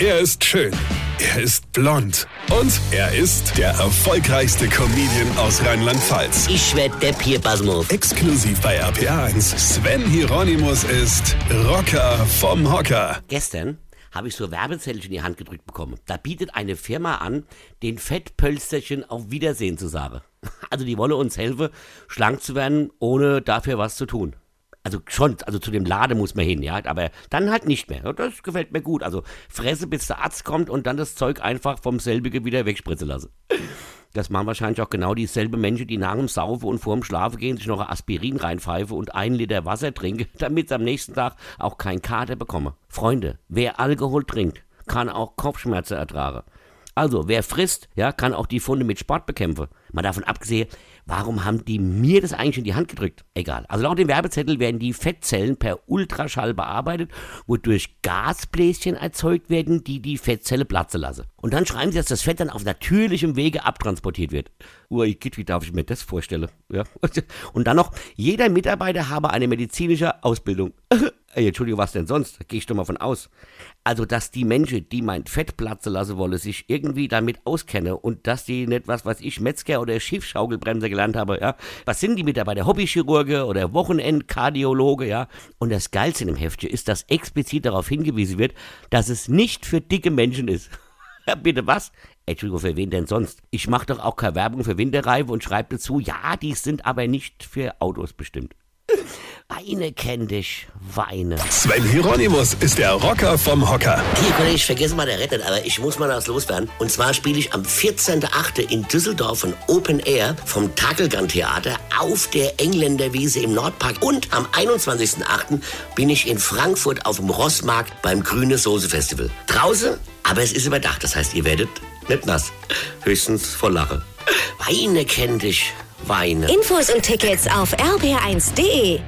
Er ist schön. Er ist blond. Und er ist der erfolgreichste Comedian aus Rheinland-Pfalz. Ich werd der Pierpasmus. Exklusiv bei RPA1. Sven Hieronymus ist Rocker vom Hocker. Gestern habe ich so Werbezettelchen in die Hand gedrückt bekommen. Da bietet eine Firma an, den Fettpölsterchen auf Wiedersehen zu sagen. Also die wolle uns helfen, schlank zu werden, ohne dafür was zu tun. Also schon, also zu dem Lade muss man hin, ja, aber dann halt nicht mehr. Das gefällt mir gut. Also Fresse, bis der Arzt kommt und dann das Zeug einfach vom selbigen wieder wegspritzen lassen. Das machen wahrscheinlich auch genau dieselben Menschen, die nach dem Saufen und vorm Schlafen gehen, sich noch ein Aspirin reinpfeifen und einen Liter Wasser trinken, damit sie am nächsten Tag auch kein Kater bekommen. Freunde, wer Alkohol trinkt, kann auch Kopfschmerzen ertragen. Also, wer frisst, ja, kann auch die Funde mit Sport bekämpfen. Mal davon abgesehen, warum haben die mir das eigentlich in die Hand gedrückt? Egal. Also laut dem Werbezettel werden die Fettzellen per Ultraschall bearbeitet, wodurch Gasbläschen erzeugt werden, die die Fettzelle platzen lassen. Und dann schreiben sie, dass das Fett dann auf natürlichem Wege abtransportiert wird. Ui, wie darf ich mir das vorstellen? Ja. Und dann noch, jeder Mitarbeiter habe eine medizinische Ausbildung. Ey, Entschuldigung, was denn sonst? Gehe ich doch mal von aus. Also, dass die Menschen, die mein Fett platzen lassen wollen, sich irgendwie damit auskennen und dass die nicht was, was ich Metzger oder Schiffschaukelbremser gelernt habe, ja. Was sind die Mitarbeiter? Hobbychirurge oder Wochenendkardiologe, ja. Und das Geilste in dem Heftchen ist, dass explizit darauf hingewiesen wird, dass es nicht für dicke Menschen ist. Ja, bitte was? Entschuldigung, für wen denn sonst? Ich mache doch auch keine Werbung für Winterreifen und schreibe dazu, ja, die sind aber nicht für Autos bestimmt. Weine kenn dich, Weine. Sven Hieronymus ist der Rocker vom Hocker. Hier, Kollege, ich vergesse mal der Rettet, aber ich muss mal was loswerden. Und zwar spiele ich am 14.8. in Düsseldorf ein Open Air vom Takelgan Theater auf der Engländerwiese im Nordpark. Und am 21.8. bin ich in Frankfurt auf dem Rossmarkt beim Grüne Soße Festival. Draußen, aber es ist überdacht. Das heißt, ihr werdet nicht nass. Höchstens vor Lache. Weine kenn dich, Weine. Infos und Tickets auf rb1.de.